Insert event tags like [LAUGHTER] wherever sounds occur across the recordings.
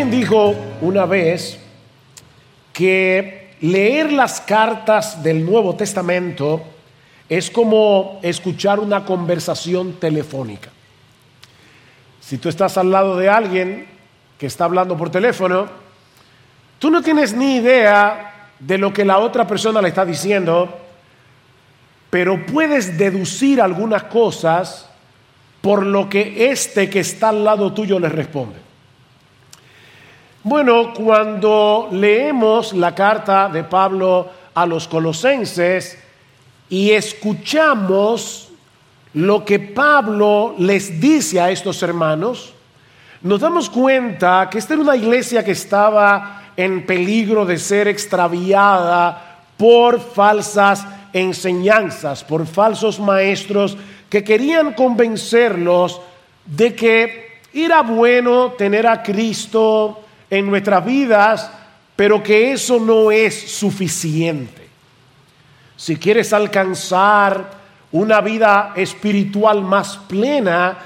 Alguien dijo una vez que leer las cartas del Nuevo Testamento es como escuchar una conversación telefónica. Si tú estás al lado de alguien que está hablando por teléfono, tú no tienes ni idea de lo que la otra persona le está diciendo, pero puedes deducir algunas cosas por lo que este que está al lado tuyo le responde. Bueno, cuando leemos la carta de Pablo a los colosenses y escuchamos lo que Pablo les dice a estos hermanos, nos damos cuenta que esta era una iglesia que estaba en peligro de ser extraviada por falsas enseñanzas, por falsos maestros que querían convencerlos de que era bueno tener a Cristo, en nuestras vidas, pero que eso no es suficiente. Si quieres alcanzar una vida espiritual más plena,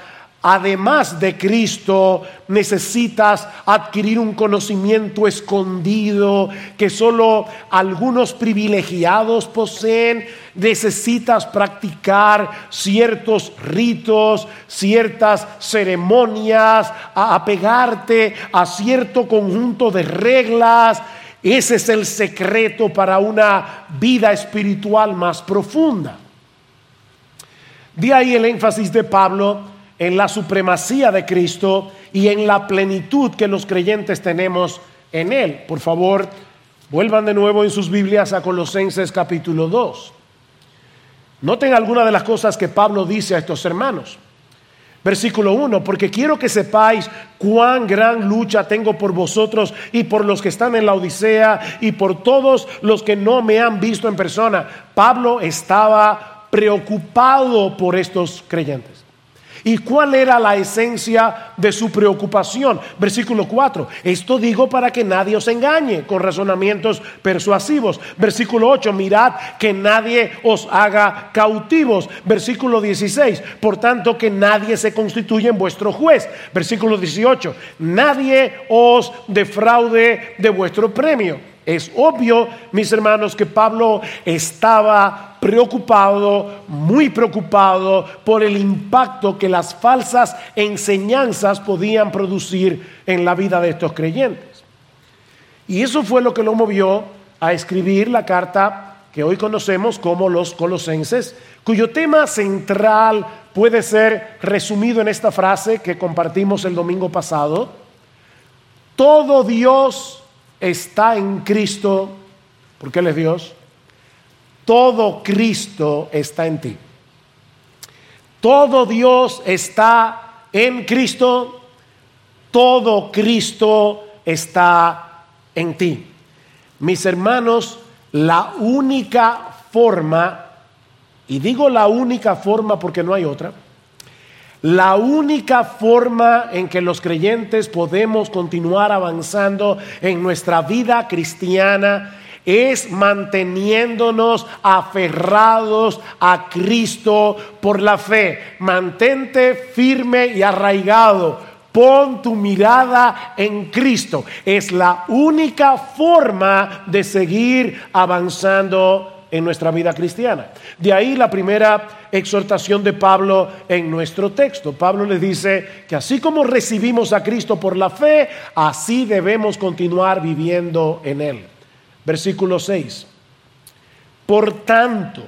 además de Cristo, necesitas adquirir un conocimiento escondido que solo algunos privilegiados poseen. Necesitas practicar ciertos ritos, ciertas ceremonias, apegarte a cierto conjunto de reglas. Ese es el secreto para una vida espiritual más profunda. De ahí el énfasis de Pablo en la supremacía de Cristo y en la plenitud que los creyentes tenemos en Él. Por favor, vuelvan de nuevo en sus Biblias a Colosenses capítulo 2. Noten algunas de las cosas que Pablo dice a estos hermanos. Versículo 1, porque quiero que sepáis cuán gran lucha tengo por vosotros y por los que están en la Odisea y por todos los que no me han visto en persona. Pablo estaba preocupado por estos creyentes. ¿Y cuál era la esencia de su preocupación? Versículo 4. Esto digo para que nadie os engañe con razonamientos persuasivos. Versículo 8. Mirad que nadie os haga cautivos. Versículo 16. Por tanto que nadie se constituya en vuestro juez. Versículo 18. Nadie os defraude de vuestro premio. Es obvio, mis hermanos, que Pablo estaba preocupado, muy preocupado por el impacto que las falsas enseñanzas podían producir en la vida de estos creyentes. Y eso fue lo que lo movió a escribir la carta que hoy conocemos como los colosenses, cuyo tema central puede ser resumido en esta frase que compartimos el domingo pasado. Todo Dios está en Cristo, porque Él es Dios, todo Cristo está en ti. Todo Dios está en Cristo, todo Cristo está en ti. Mis hermanos, la única forma, y digo la única forma porque no hay otra, la única forma en que los creyentes podemos continuar avanzando en nuestra vida cristiana es manteniéndonos aferrados a Cristo por la fe. Mantente firme y arraigado. Pon tu mirada en Cristo. Es la única forma de seguir avanzando en nuestra vida cristiana. De ahí la primera exhortación de Pablo en nuestro texto. Pablo le dice que así como recibimos a Cristo por la fe, así debemos continuar viviendo en Él. Versículo 6. Por tanto,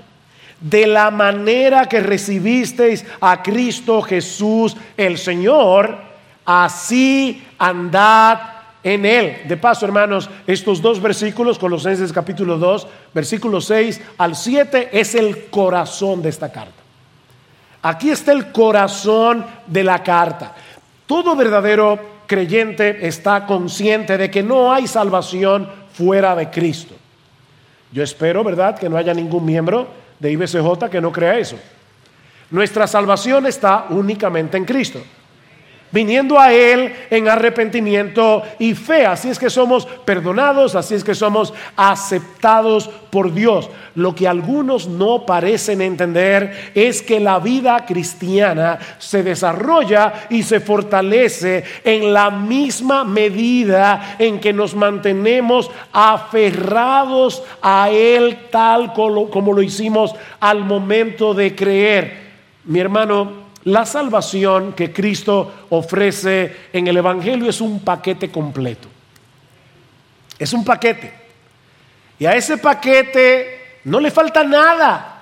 de la manera que recibisteis a Cristo Jesús el Señor, así andad en Él. De paso, hermanos, estos dos versículos, Colosenses capítulo 2, versículo 6 al 7, es el corazón de esta carta. Aquí está el corazón de la carta. Todo verdadero creyente está consciente de que no hay salvación fuera de Cristo. Yo espero, ¿verdad?, que no haya ningún miembro de IBCJ que no crea eso. Nuestra salvación está únicamente en Cristo. Viniendo a Él en arrepentimiento y fe. Así es que somos perdonados, así es que somos aceptados por Dios. Lo que algunos no parecen entender es que la vida cristiana se desarrolla y se fortalece en la misma medida en que nos mantenemos aferrados a Él tal como lo hicimos al momento de creer. Mi hermano, la salvación que Cristo ofrece en el Evangelio es un paquete completo. Es un paquete. Y a ese paquete no le falta nada.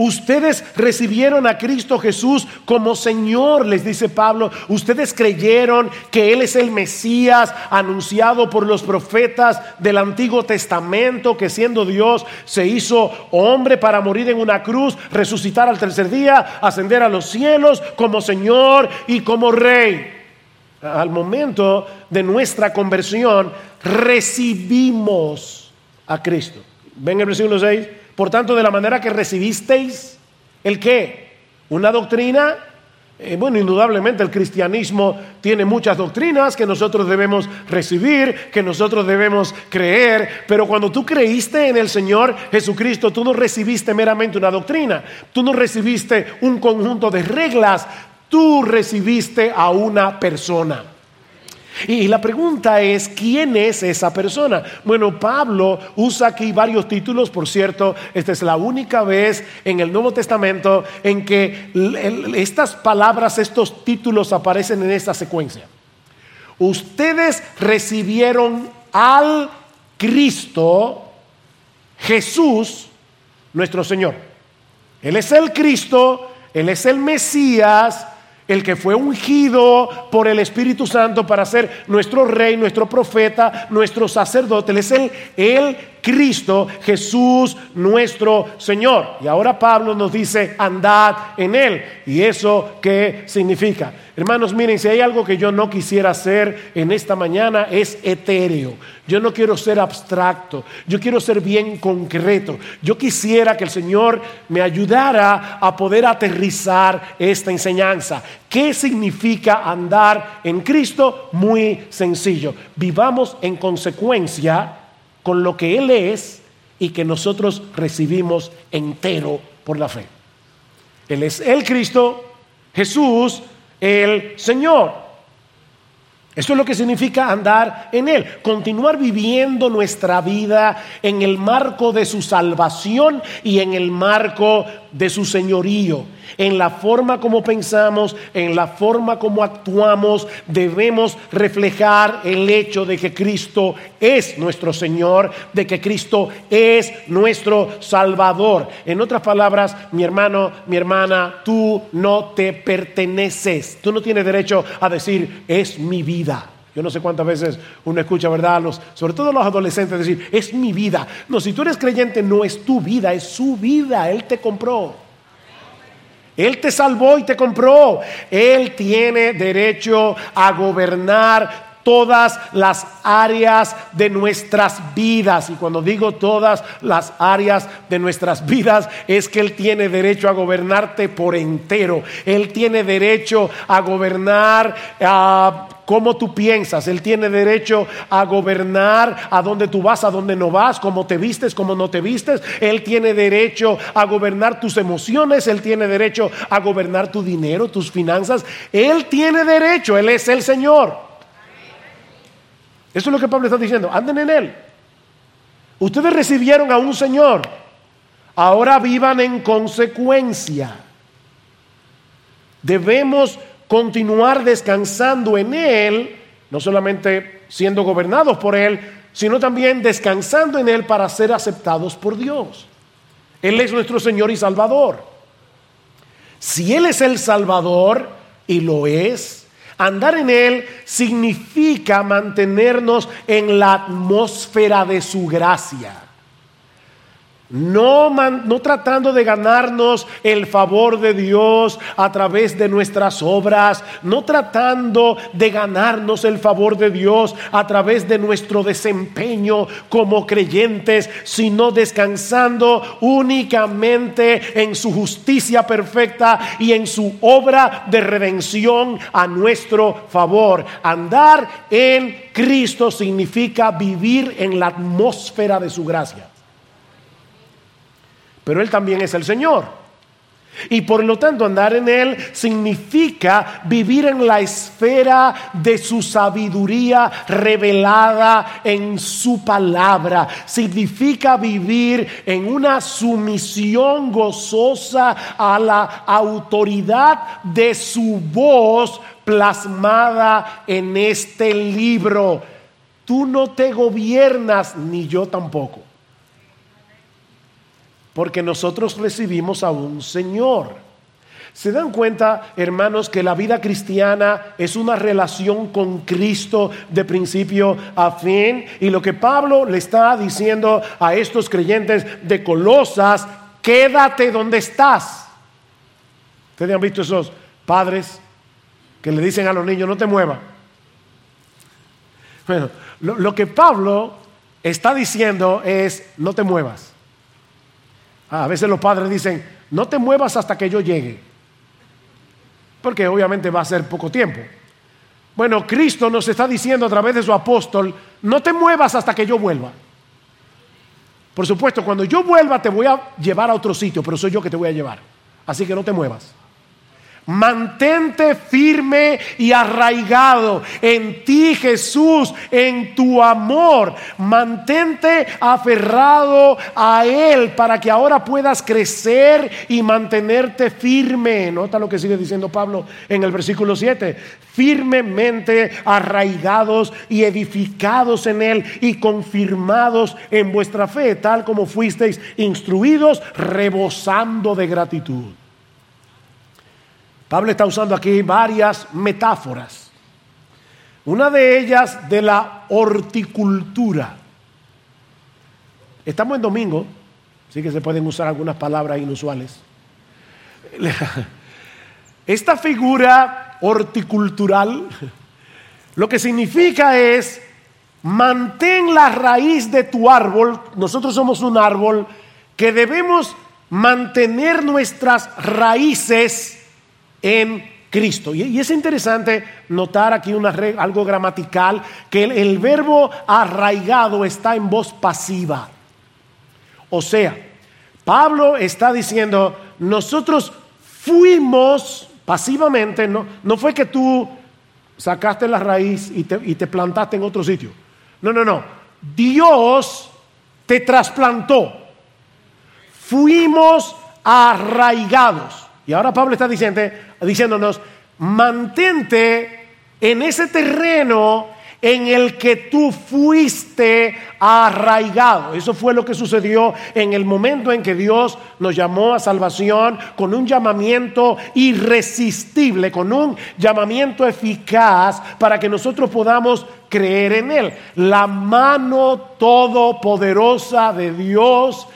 Ustedes recibieron a Cristo Jesús como Señor, les dice Pablo. Ustedes creyeron que Él es el Mesías anunciado por los profetas del Antiguo Testamento, que siendo Dios se hizo hombre para morir en una cruz, resucitar al tercer día, ascender a los cielos como Señor y como Rey. Al momento de nuestra conversión, recibimos a Cristo. Ven el versículo 6. Por tanto, de la manera que recibisteis, ¿el qué? Una doctrina. Eh, bueno, indudablemente el cristianismo tiene muchas doctrinas que nosotros debemos recibir, que nosotros debemos creer, pero cuando tú creíste en el Señor Jesucristo, tú no recibiste meramente una doctrina, tú no recibiste un conjunto de reglas, tú recibiste a una persona. Y la pregunta es, ¿quién es esa persona? Bueno, Pablo usa aquí varios títulos, por cierto, esta es la única vez en el Nuevo Testamento en que estas palabras, estos títulos aparecen en esta secuencia. Ustedes recibieron al Cristo, Jesús, nuestro Señor. Él es el Cristo, Él es el Mesías, el que fue ungido por el Espíritu Santo para ser nuestro rey, nuestro profeta, nuestro sacerdote. Él es el, el Cristo, Jesús nuestro Señor. Y ahora Pablo nos dice, andad en Él. ¿Y eso qué significa? Hermanos, miren, si hay algo que yo no quisiera hacer en esta mañana es etéreo. Yo no quiero ser abstracto, yo quiero ser bien concreto. Yo quisiera que el Señor me ayudara a poder aterrizar esta enseñanza. ¿Qué significa andar en Cristo? Muy sencillo. Vivamos en consecuencia lo que Él es y que nosotros recibimos entero por la fe. Él es el Cristo, Jesús, el Señor. Eso es lo que significa andar en Él, continuar viviendo nuestra vida en el marco de su salvación y en el marco de su señorío. En la forma como pensamos, en la forma como actuamos, debemos reflejar el hecho de que Cristo es nuestro Señor, de que Cristo es nuestro Salvador. En otras palabras, mi hermano, mi hermana, tú no te perteneces. Tú no tienes derecho a decir, es mi vida. Yo no sé cuántas veces uno escucha, ¿verdad? Los, sobre todo los adolescentes decir, es mi vida. No, si tú eres creyente, no es tu vida, es su vida. Él te compró. Él te salvó y te compró. Él tiene derecho a gobernar todas las áreas de nuestras vidas. Y cuando digo todas las áreas de nuestras [LAUGHS] vidas, es que Él tiene derecho a gobernarte por entero. Él tiene derecho a gobernar a cómo tú piensas. Él tiene derecho a gobernar a dónde tú vas, a dónde no vas, cómo te vistes, cómo no te vistes. Él tiene derecho a gobernar tus emociones. Él tiene derecho a gobernar tu dinero, tus finanzas. Él tiene derecho. Él es el Señor. Eso es lo que Pablo está diciendo. Anden en Él. Ustedes recibieron a un Señor. Ahora vivan en consecuencia. Debemos continuar descansando en Él, no solamente siendo gobernados por Él, sino también descansando en Él para ser aceptados por Dios. Él es nuestro Señor y Salvador. Si Él es el Salvador, y lo es, Andar en Él significa mantenernos en la atmósfera de su gracia. No, no, tratando de ganarnos el favor de Dios a través de nuestras obras, no tratando de ganarnos el favor de Dios a través de nuestro desempeño como creyentes, sino descansando únicamente en su justicia perfecta y en su obra de redención a nuestro favor. Andar en Cristo significa vivir en la atmósfera de su gracia pero Él también es el Señor. Y por lo tanto andar en Él significa vivir en la esfera de su sabiduría revelada en su palabra. Significa vivir en una sumisión gozosa a la autoridad de su voz plasmada en este libro. Tú no te gobiernas, ni yo tampoco porque nosotros recibimos a un Señor. ¿Se dan cuenta, hermanos, que la vida cristiana es una relación con Cristo de principio a fin? Y lo que Pablo le está diciendo a estos creyentes de Colosas, quédate donde estás. Ustedes han visto esos padres que le dicen a los niños, no te muevas. Bueno, lo, lo que Pablo está diciendo es, no te muevas. Ah, a veces los padres dicen, no te muevas hasta que yo llegue, porque obviamente va a ser poco tiempo. Bueno, Cristo nos está diciendo a través de su apóstol, no te muevas hasta que yo vuelva. Por supuesto, cuando yo vuelva te voy a llevar a otro sitio, pero soy yo que te voy a llevar. Así que no te muevas. Mantente firme y arraigado en ti, Jesús, en tu amor. Mantente aferrado a Él para que ahora puedas crecer y mantenerte firme. Nota lo que sigue diciendo Pablo en el versículo 7. Firmemente arraigados y edificados en Él y confirmados en vuestra fe, tal como fuisteis instruidos, rebosando de gratitud. Pablo está usando aquí varias metáforas. Una de ellas de la horticultura. Estamos en domingo, así que se pueden usar algunas palabras inusuales. [LAUGHS] Esta figura horticultural lo que significa es mantén la raíz de tu árbol. Nosotros somos un árbol que debemos mantener nuestras raíces en Cristo. Y, es interesante notar aquí una algo gramatical, que el, verbo arraigado está en voz pasiva. O sea, Pablo está diciendo, nosotros fuimos pasivamente, no, no fue que tú sacaste la raíz y te, y te plantaste en otro sitio. No, no, no. Dios te trasplantó. Fuimos arraigados. Y ahora Pablo está diciendo, diciéndonos, mantente en ese terreno en el que tú fuiste arraigado. Eso fue lo que sucedió en el momento en que Dios nos llamó a salvación con un llamamiento irresistible, con un llamamiento eficaz para que nosotros podamos creer en Él. La mano todopoderosa de Dios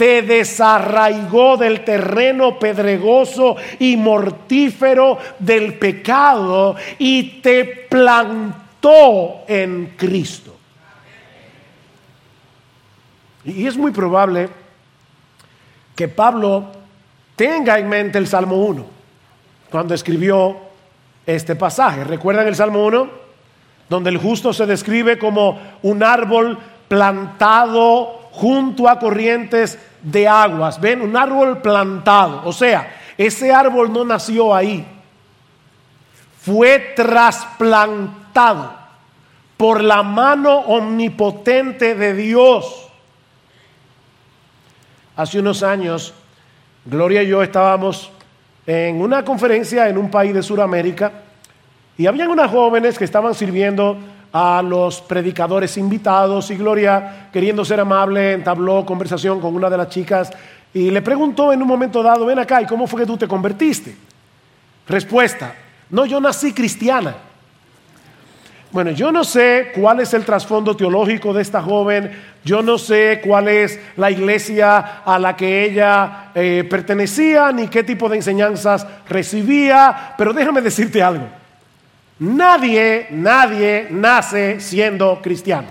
te desarraigó del terreno pedregoso y mortífero del pecado y te plantó en Cristo. Y es muy probable que Pablo tenga en mente el Salmo 1 cuando escribió este pasaje. ¿Recuerdan el Salmo 1? Donde el justo se describe como un árbol plantado junto a corrientes de aguas. Ven, un árbol plantado. O sea, ese árbol no nació ahí. Fue trasplantado por la mano omnipotente de Dios. Hace unos años, Gloria y yo estábamos en una conferencia en un país de Sudamérica y habían unas jóvenes que estaban sirviendo a los predicadores invitados y Gloria, queriendo ser amable, entabló conversación con una de las chicas y le preguntó en un momento dado, ven acá, ¿y cómo fue que tú te convertiste? Respuesta, no, yo nací cristiana. Bueno, yo no sé cuál es el trasfondo teológico de esta joven, yo no sé cuál es la iglesia a la que ella eh, pertenecía, ni qué tipo de enseñanzas recibía, pero déjame decirte algo. Nadie, nadie nace siendo cristiano.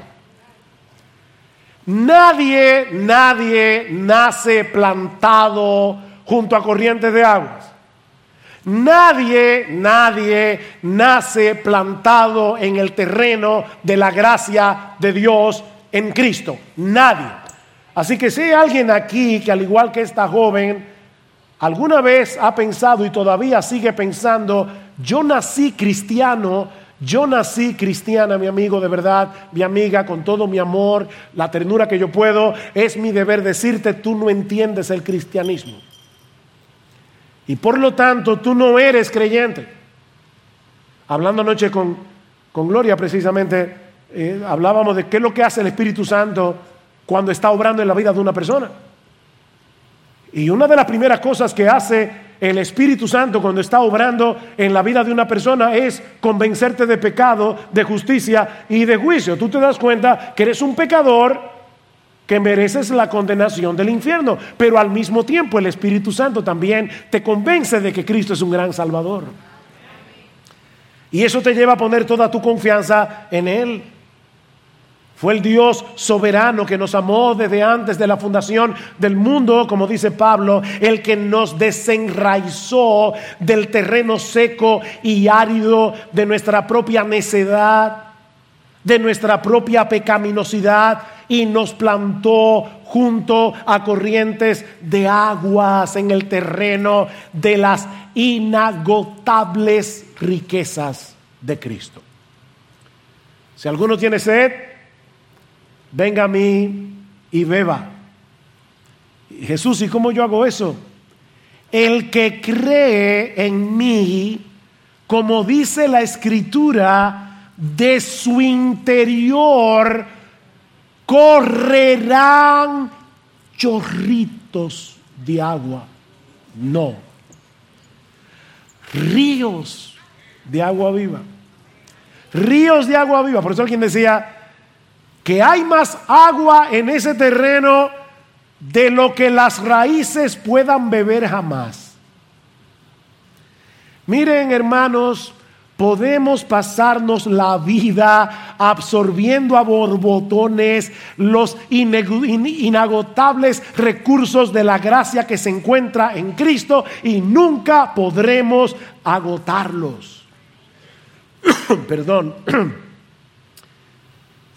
Nadie, nadie nace plantado junto a corrientes de aguas. Nadie, nadie nace plantado en el terreno de la gracia de Dios en Cristo. Nadie. Así que si hay alguien aquí que al igual que esta joven, alguna vez ha pensado y todavía sigue pensando, yo nací cristiano, yo nací cristiana, mi amigo, de verdad, mi amiga, con todo mi amor, la ternura que yo puedo, es mi deber decirte, tú no entiendes el cristianismo. Y por lo tanto, tú no eres creyente. Hablando anoche con, con Gloria, precisamente, eh, hablábamos de qué es lo que hace el Espíritu Santo cuando está obrando en la vida de una persona. Y una de las primeras cosas que hace el Espíritu Santo cuando está obrando en la vida de una persona es convencerte de pecado, de justicia y de juicio. Tú te das cuenta que eres un pecador que mereces la condenación del infierno, pero al mismo tiempo el Espíritu Santo también te convence de que Cristo es un gran Salvador. Y eso te lleva a poner toda tu confianza en Él. Fue el Dios soberano que nos amó desde antes de la fundación del mundo, como dice Pablo, el que nos desenraizó del terreno seco y árido de nuestra propia necedad, de nuestra propia pecaminosidad y nos plantó junto a corrientes de aguas en el terreno de las inagotables riquezas de Cristo. Si alguno tiene sed, venga a mí y beba. Jesús, ¿y cómo yo hago eso? El que cree en mí, como dice la escritura, de su interior correrán chorritos de agua. No. Ríos de agua viva. Ríos de agua viva. Por eso alguien decía que hay más agua en ese terreno de lo que las raíces puedan beber jamás. Miren, hermanos, Podemos pasarnos la vida absorbiendo a borbotones los inagotables recursos de la gracia que se encuentra en Cristo y nunca podremos agotarlos. [COUGHS] Perdón. [COUGHS]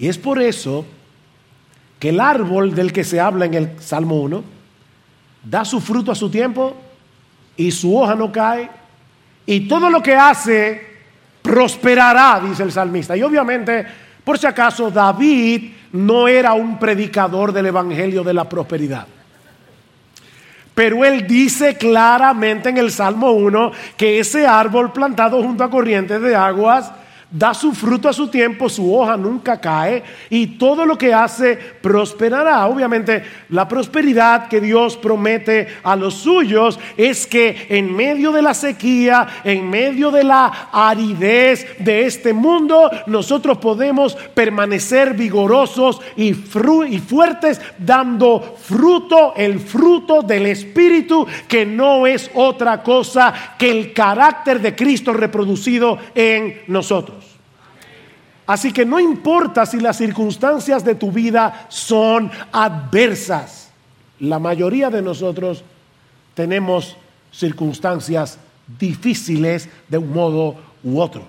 y es por eso que el árbol del que se habla en el Salmo 1 da su fruto a su tiempo y su hoja no cae y todo lo que hace prosperará, dice el salmista. Y obviamente, por si acaso, David no era un predicador del Evangelio de la prosperidad. Pero él dice claramente en el Salmo 1 que ese árbol plantado junto a corrientes de aguas da su fruto a su tiempo, su hoja nunca cae y todo lo que hace prosperará. Obviamente la prosperidad que Dios promete a los suyos es que en medio de la sequía, en medio de la aridez de este mundo, nosotros podemos permanecer vigorosos y, y fuertes dando fruto, el fruto del Espíritu, que no es otra cosa que el carácter de Cristo reproducido en nosotros. Así que no importa si las circunstancias de tu vida son adversas. La mayoría de nosotros tenemos circunstancias difíciles de un modo u otro.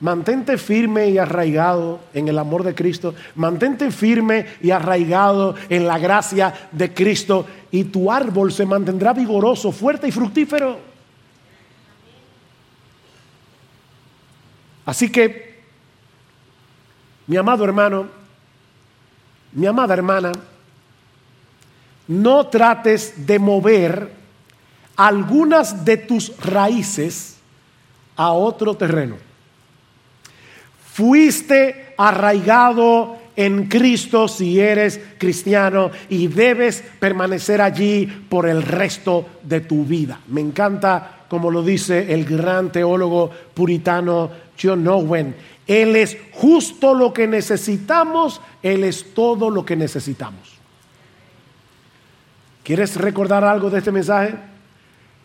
Mantente firme y arraigado en el amor de Cristo. Mantente firme y arraigado en la gracia de Cristo y tu árbol se mantendrá vigoroso, fuerte y fructífero. Así que mi amado hermano, mi amada hermana, no trates de mover algunas de tus raíces a otro terreno. Fuiste arraigado en Cristo si eres cristiano y debes permanecer allí por el resto de tu vida. Me encanta como lo dice el gran teólogo puritano John Owen Él es justo lo que necesitamos, Él es todo lo que necesitamos. ¿Quieres recordar algo de este mensaje?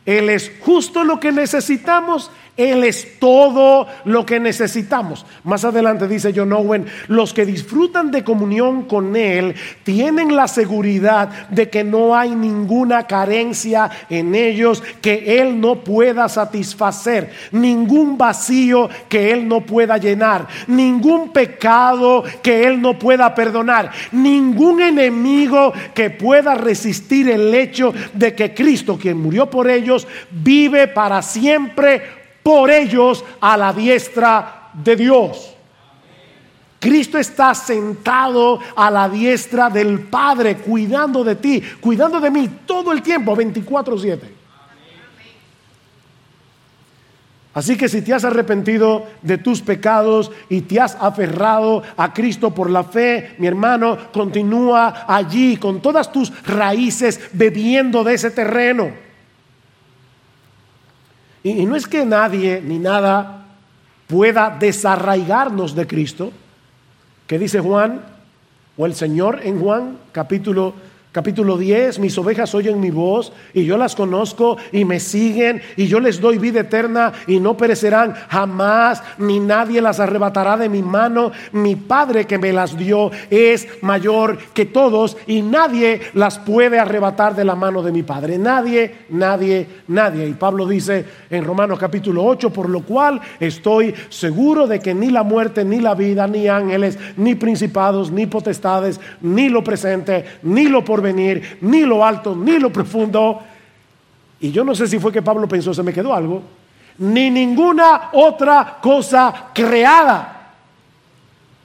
Él es justo lo que necesitamos, él es todo lo que necesitamos. Más adelante dice John Owen, los que disfrutan de comunión con Él tienen la seguridad de que no hay ninguna carencia en ellos que Él no pueda satisfacer, ningún vacío que Él no pueda llenar, ningún pecado que Él no pueda perdonar, ningún enemigo que pueda resistir el hecho de que Cristo, quien murió por ellos, vive para siempre por ellos a la diestra de Dios. Cristo está sentado a la diestra del Padre, cuidando de ti, cuidando de mí todo el tiempo, 24/7. Así que si te has arrepentido de tus pecados y te has aferrado a Cristo por la fe, mi hermano, continúa allí con todas tus raíces bebiendo de ese terreno. Y, no es que nadie ni nada pueda desarraigarnos de Cristo, que dice Juan, o el Señor en Juan capítulo Capítulo 10, mis ovejas oyen mi voz y yo las conozco y me siguen y yo les doy vida eterna y no perecerán jamás, ni nadie las arrebatará de mi mano. Mi Padre que me las dio es mayor que todos y nadie las puede arrebatar de la mano de mi Padre. Nadie, nadie, nadie. Y Pablo dice en Romanos capítulo 8, por lo cual estoy seguro de que ni la muerte, ni la vida, ni ángeles, ni principados, ni potestades, ni lo presente, ni lo por venir, ni lo alto, ni lo profundo. Y yo no sé si fue que Pablo pensó, se me quedó algo, ni ninguna otra cosa creada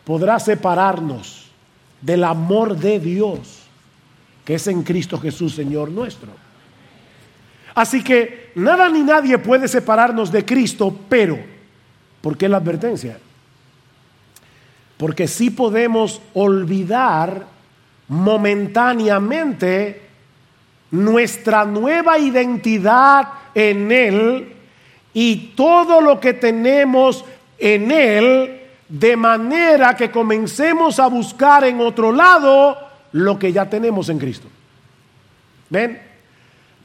podrá separarnos del amor de Dios que es en Cristo Jesús, Señor nuestro. Así que nada ni nadie puede separarnos de Cristo, pero, ¿por qué la advertencia? Porque sí podemos olvidar momentáneamente nuestra nueva identidad en Él y todo lo que tenemos en Él, de manera que comencemos a buscar en otro lado lo que ya tenemos en Cristo. ¿Ven?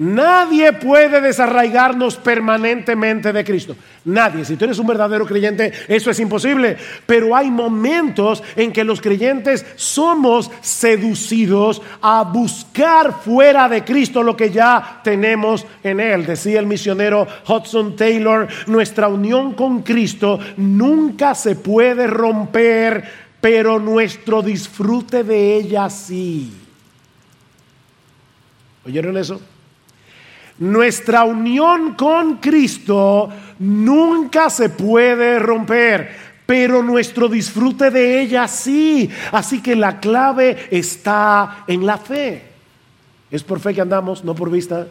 Nadie puede desarraigarnos permanentemente de Cristo. Nadie. Si tú eres un verdadero creyente, eso es imposible. Pero hay momentos en que los creyentes somos seducidos a buscar fuera de Cristo lo que ya tenemos en Él. Decía el misionero Hudson Taylor, nuestra unión con Cristo nunca se puede romper, pero nuestro disfrute de ella sí. ¿Oyeron eso? Nuestra unión con Cristo nunca se puede romper, pero nuestro disfrute de ella sí. Así que la clave está en la fe. Es por fe que andamos, no por vista.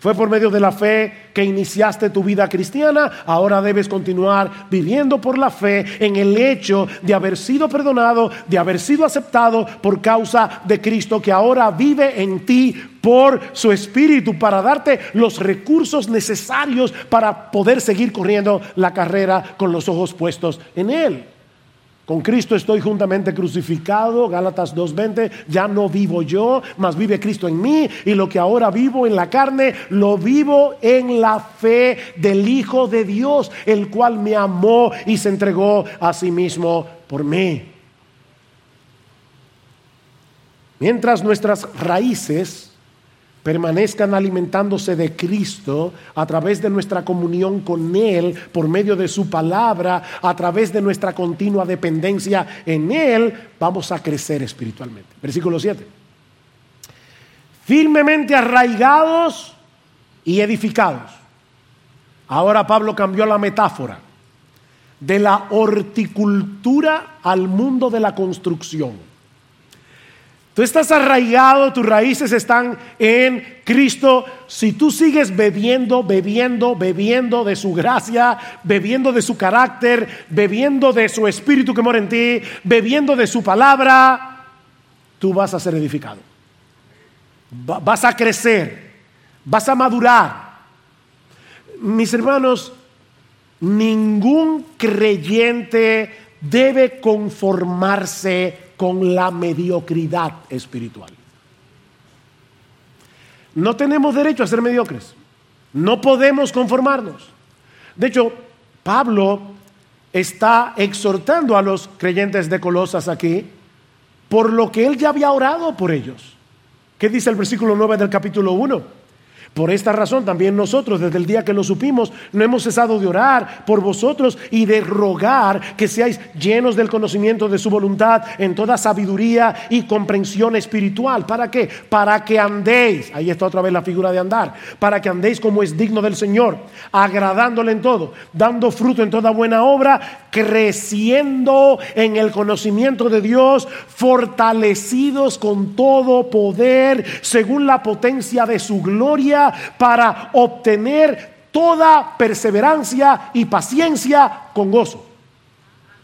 Fue por medio de la fe que iniciaste tu vida cristiana, ahora debes continuar viviendo por la fe en el hecho de haber sido perdonado, de haber sido aceptado por causa de Cristo que ahora vive en ti por su espíritu para darte los recursos necesarios para poder seguir corriendo la carrera con los ojos puestos en Él. Con Cristo estoy juntamente crucificado, Gálatas 2.20, ya no vivo yo, mas vive Cristo en mí, y lo que ahora vivo en la carne, lo vivo en la fe del Hijo de Dios, el cual me amó y se entregó a sí mismo por mí. Mientras nuestras raíces permanezcan alimentándose de Cristo a través de nuestra comunión con Él, por medio de su palabra, a través de nuestra continua dependencia en Él, vamos a crecer espiritualmente. Versículo 7. Firmemente arraigados y edificados. Ahora Pablo cambió la metáfora de la horticultura al mundo de la construcción. Tú estás arraigado, tus raíces están en Cristo. Si tú sigues bebiendo, bebiendo, bebiendo de su gracia, bebiendo de su carácter, bebiendo de su espíritu que mora en ti, bebiendo de su palabra, tú vas a ser edificado. Vas a crecer, vas a madurar. Mis hermanos, ningún creyente debe conformarse con la mediocridad espiritual. No tenemos derecho a ser mediocres. No podemos conformarnos. De hecho, Pablo está exhortando a los creyentes de Colosas aquí por lo que él ya había orado por ellos. ¿Qué dice el versículo 9 del capítulo 1? Por esta razón también nosotros, desde el día que lo supimos, no hemos cesado de orar por vosotros y de rogar que seáis llenos del conocimiento de su voluntad en toda sabiduría y comprensión espiritual. ¿Para qué? Para que andéis, ahí está otra vez la figura de andar, para que andéis como es digno del Señor, agradándole en todo, dando fruto en toda buena obra, creciendo en el conocimiento de Dios, fortalecidos con todo poder según la potencia de su gloria para obtener toda perseverancia y paciencia con gozo.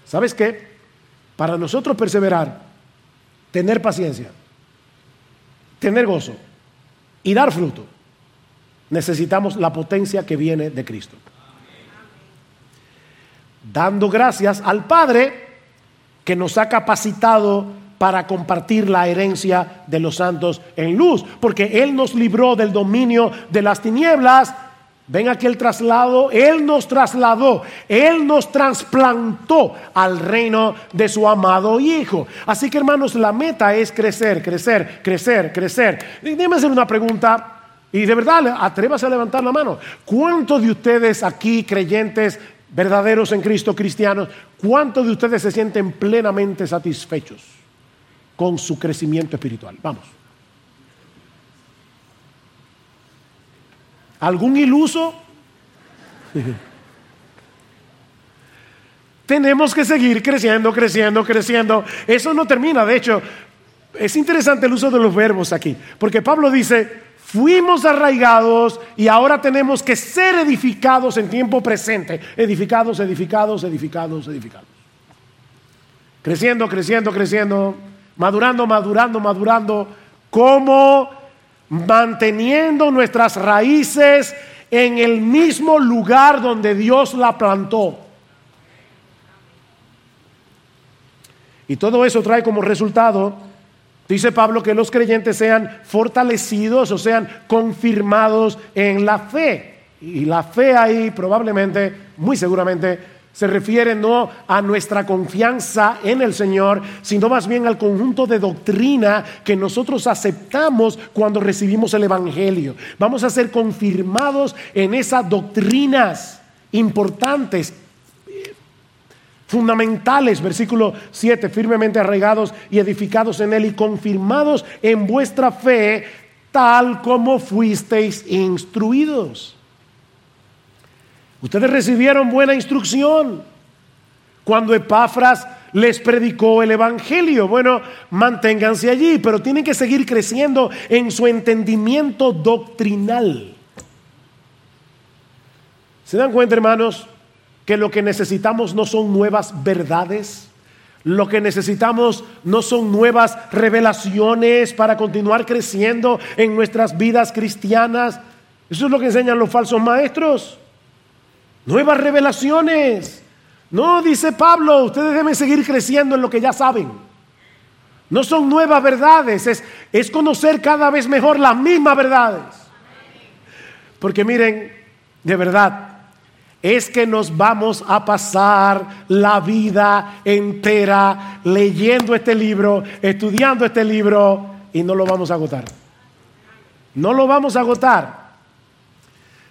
¿Sabes qué? Para nosotros perseverar, tener paciencia, tener gozo y dar fruto, necesitamos la potencia que viene de Cristo. Dando gracias al Padre que nos ha capacitado para compartir la herencia de los santos en luz, porque Él nos libró del dominio de las tinieblas. Ven aquí el traslado, Él nos trasladó, Él nos trasplantó al reino de su amado Hijo. Así que hermanos, la meta es crecer, crecer, crecer, crecer. Hacer una pregunta y de verdad, atrévase a levantar la mano. ¿Cuántos de ustedes aquí, creyentes, verdaderos en Cristo, cristianos, cuántos de ustedes se sienten plenamente satisfechos? Con su crecimiento espiritual. Vamos. ¿Algún iluso? [LAUGHS] Tenemos que seguir creciendo, creciendo, creciendo. Eso no termina. De hecho, es interesante el uso de los verbos aquí, porque Pablo dice, fuimos arraigados y ahora tenemos que ser edificados en tiempo presente. Edificados, edificados, edificados, edificados. Creciendo, creciendo, creciendo madurando, madurando, madurando, como manteniendo nuestras raíces en el mismo lugar donde Dios la plantó. Y todo eso trae como resultado, dice Pablo, que los creyentes sean fortalecidos o sean confirmados en la fe. Y la fe ahí probablemente, muy seguramente, se refiere no a nuestra confianza en el Señor, sino más bien al conjunto de doctrina que nosotros aceptamos cuando recibimos el Evangelio. Vamos a ser confirmados en esas doctrinas importantes, fundamentales, versículo 7, firmemente arraigados y edificados en él y confirmados en vuestra fe, tal como fuisteis instruidos. Ustedes recibieron buena instrucción cuando Epafras les predicó el Evangelio. Bueno, manténganse allí, pero tienen que seguir creciendo en su entendimiento doctrinal. ¿Se dan cuenta, hermanos, que lo que necesitamos no son nuevas verdades? Lo que necesitamos no son nuevas revelaciones para continuar creciendo en nuestras vidas cristianas. Eso es lo que enseñan los falsos maestros nuevas revelaciones. No, dice Pablo, ustedes deben seguir creciendo en lo que ya saben. No son nuevas verdades, es, conocer cada vez mejor las mismas verdades. Porque miren, de verdad, es que nos vamos a pasar la vida entera leyendo este libro, estudiando este libro y no lo vamos a agotar. No lo vamos a agotar.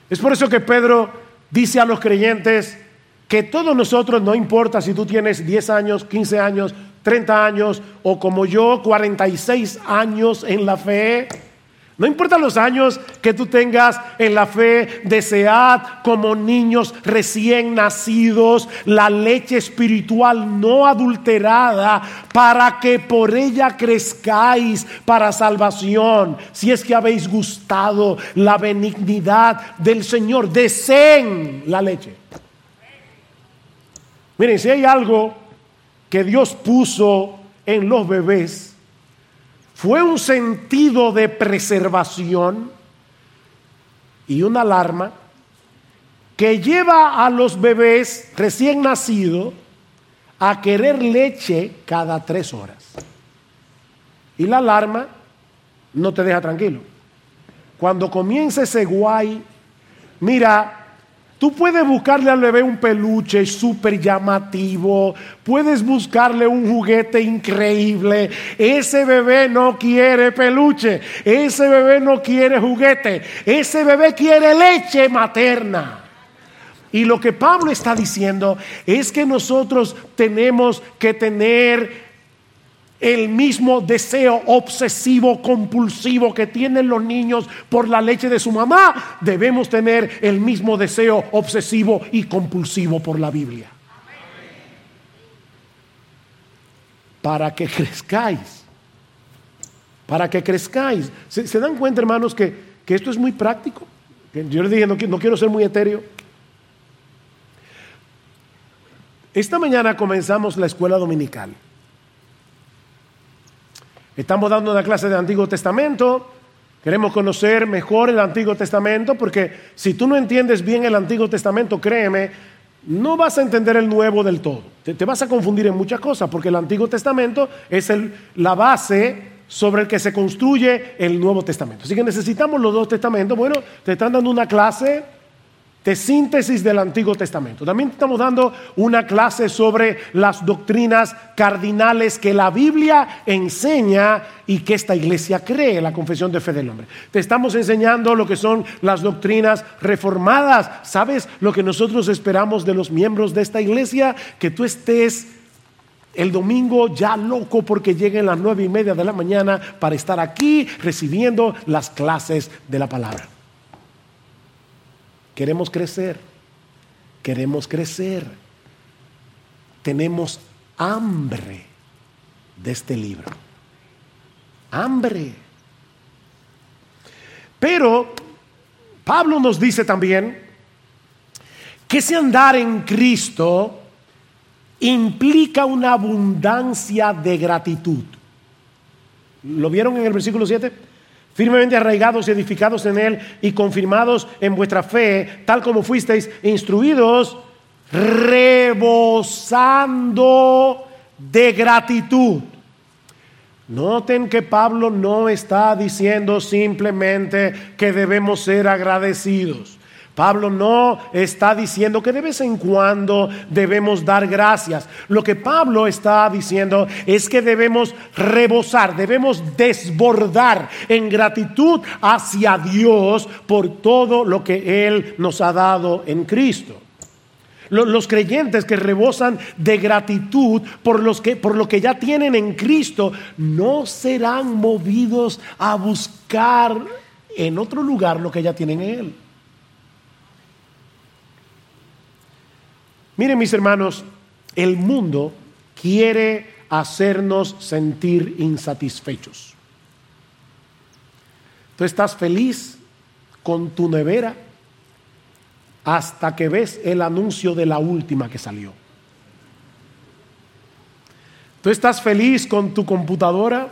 Es por eso que Pedro dice a los creyentes que todos nosotros, no importa si tú tienes 10 años, 15 años, 30 años o como yo, 46 años en la fe, no importa los años que tú tengas en la fe, desead como niños recién nacidos la leche espiritual no adulterada para que por ella crezcáis para salvación. Si es que habéis gustado la benignidad del Señor, deseen la leche. Miren, si hay algo que Dios puso en los bebés, fue un sentido de preservación y una alarma que lleva a los bebés recién nacidos a querer leche cada tres horas. Y la alarma no te deja tranquilo. Cuando comienza ese guay, mira, Tú puedes buscarle al bebé un peluche súper llamativo, puedes buscarle un juguete increíble. Ese bebé no quiere peluche, ese bebé no quiere juguete, ese bebé quiere leche materna. Y lo que Pablo está diciendo es que nosotros tenemos que tener el mismo deseo obsesivo, compulsivo que tienen los niños por la leche de su mamá, debemos tener el mismo deseo obsesivo y compulsivo por la Biblia. Para que crezcáis. Para que crezcáis. ¿Se, dan cuenta, hermanos, que, esto es muy práctico? Yo les dije, no, no quiero ser muy etéreo. Esta mañana comenzamos la escuela dominical. Estamos dando una clase de Antiguo Testamento. Queremos conocer mejor el Antiguo Testamento porque si tú no entiendes bien el Antiguo Testamento, créeme, no vas a entender el Nuevo del todo. Te, vas a confundir en muchas cosas porque el Antiguo Testamento es la base sobre el que se construye el Nuevo Testamento. Así que necesitamos los dos testamentos. Bueno, te están dando una clase de síntesis del Antiguo Testamento. También estamos dando una clase sobre las doctrinas cardinales que la Biblia enseña y que esta iglesia cree, la confesión de fe del hombre. Te estamos enseñando lo que son las doctrinas reformadas. ¿Sabes lo que nosotros esperamos de los miembros de esta iglesia? Que tú estés el domingo ya loco porque lleguen las nueve y media de la mañana para estar aquí recibiendo las clases de la palabra. Queremos crecer, queremos crecer. Tenemos hambre de este libro. Hambre. Pero Pablo nos dice también que ese andar en Cristo implica una abundancia de gratitud. ¿Lo vieron en el versículo 7? Firmemente arraigados y edificados en Él y confirmados en vuestra fe, tal como fuisteis instruidos, rebosando de gratitud. Noten que Pablo no está diciendo simplemente que debemos ser agradecidos. Pablo no está diciendo que de vez en cuando debemos dar gracias. Lo que Pablo está diciendo es que debemos rebosar, debemos desbordar en gratitud hacia Dios por todo lo que Él nos ha dado en Cristo. Los creyentes que rebosan de gratitud por, los que, por lo que ya tienen en Cristo no serán movidos a buscar en otro lugar lo que ya tienen en Él. Miren mis hermanos, el mundo quiere hacernos sentir insatisfechos. Tú estás feliz con tu nevera hasta que ves el anuncio de la última que salió. Tú estás feliz con tu computadora,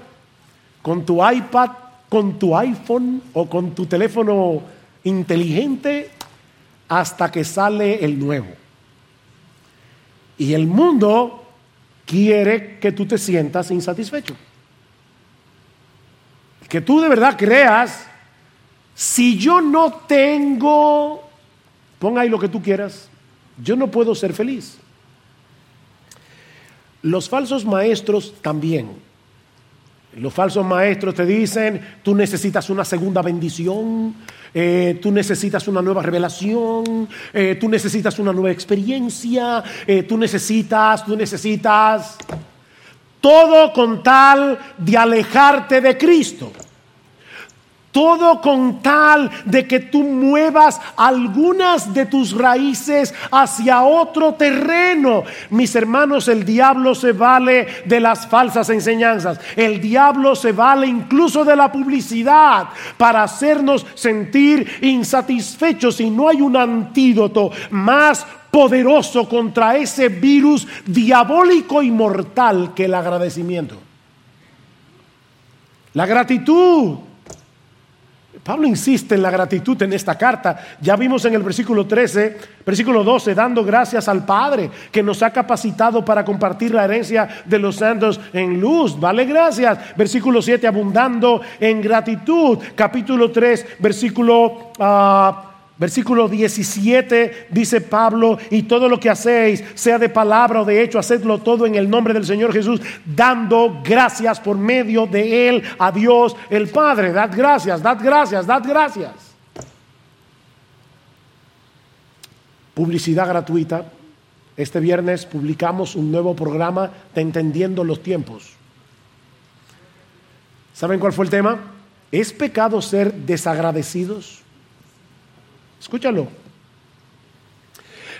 con tu iPad, con tu iPhone o con tu teléfono inteligente hasta que sale el nuevo. Y el mundo quiere que tú te sientas insatisfecho. Que tú de verdad creas, si yo no tengo, ponga ahí lo que tú quieras, yo no puedo ser feliz. Los falsos maestros también los falsos maestros te dicen, tú necesitas una segunda bendición, eh, tú necesitas una nueva revelación, eh, tú necesitas una nueva experiencia, eh, tú necesitas, tú necesitas, todo con tal de alejarte de Cristo. Todo con tal de que tú muevas algunas de tus raíces hacia otro terreno. Mis hermanos, el diablo se vale de las falsas enseñanzas. El diablo se vale incluso de la publicidad para hacernos sentir insatisfechos. Y no hay un antídoto más poderoso contra ese virus diabólico y mortal que el agradecimiento. La gratitud Pablo insiste en la gratitud en esta carta. Ya vimos en el versículo 13, versículo 12, dando gracias al Padre que nos ha capacitado para compartir la herencia de los santos en luz. Vale, gracias. Versículo 7, abundando en gratitud. Capítulo 3, versículo... Uh, Versículo 17 dice Pablo, y todo lo que hacéis, sea de palabra o de hecho, hacedlo todo en el nombre del Señor Jesús, dando gracias por medio de Él a Dios el Padre. Dad gracias, dad gracias, dad gracias. Publicidad gratuita. Este viernes publicamos un nuevo programa de Entendiendo los Tiempos. ¿Saben cuál fue el tema? ¿Es pecado ser desagradecidos? Escúchalo.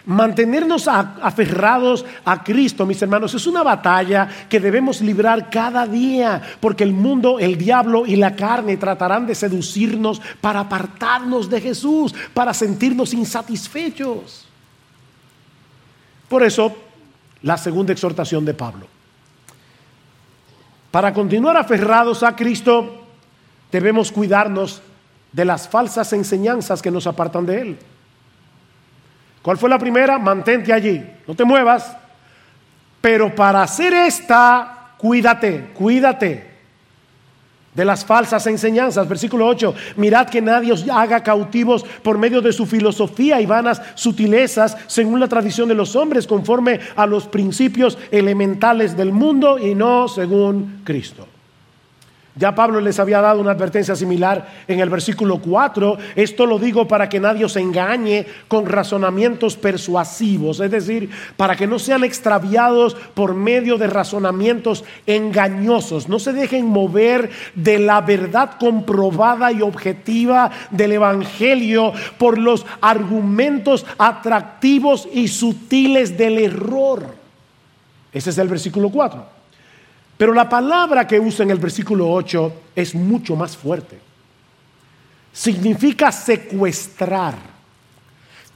Mantenernos aferrados a Cristo, mis hermanos, es una batalla que debemos librar cada día, porque el mundo, el diablo y la carne tratarán de seducirnos para apartarnos de Jesús, para sentirnos insatisfechos. Por eso, la segunda exhortación de Pablo. Para continuar aferrados a Cristo, debemos cuidarnos de las falsas enseñanzas que nos apartan de Él. ¿Cuál fue la primera? Mantente allí, no te muevas. Pero para hacer esta, cuídate, cuídate de las falsas enseñanzas. Versículo 8, mirad que nadie os haga cautivos por medio de su filosofía y vanas sutilezas, según la tradición de los hombres, conforme a los principios elementales del mundo y no según Cristo. Ya Pablo les había dado una advertencia similar en el versículo 4. Esto lo digo para que nadie os engañe con razonamientos persuasivos, es decir, para que no sean extraviados por medio de razonamientos engañosos. No se dejen mover de la verdad comprobada y objetiva del Evangelio por los argumentos atractivos y sutiles del error. Ese es el versículo 4. Pero la palabra que usa en el versículo 8 es mucho más fuerte. Significa secuestrar,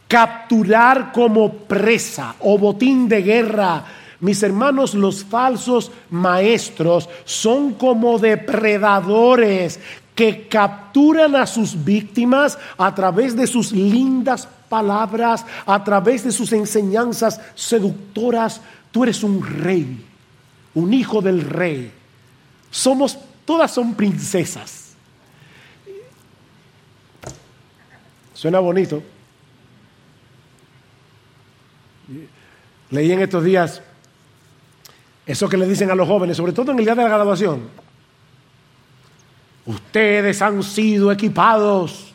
capturar como presa o botín de guerra. Mis hermanos, los falsos maestros son como depredadores que capturan a sus víctimas a través de sus lindas palabras, a través de sus enseñanzas seductoras. Tú eres un rey un hijo del rey. Somos, todas son princesas. Suena bonito. Leí en estos días eso que le dicen a los jóvenes, sobre todo en el día de la graduación. Ustedes han sido equipados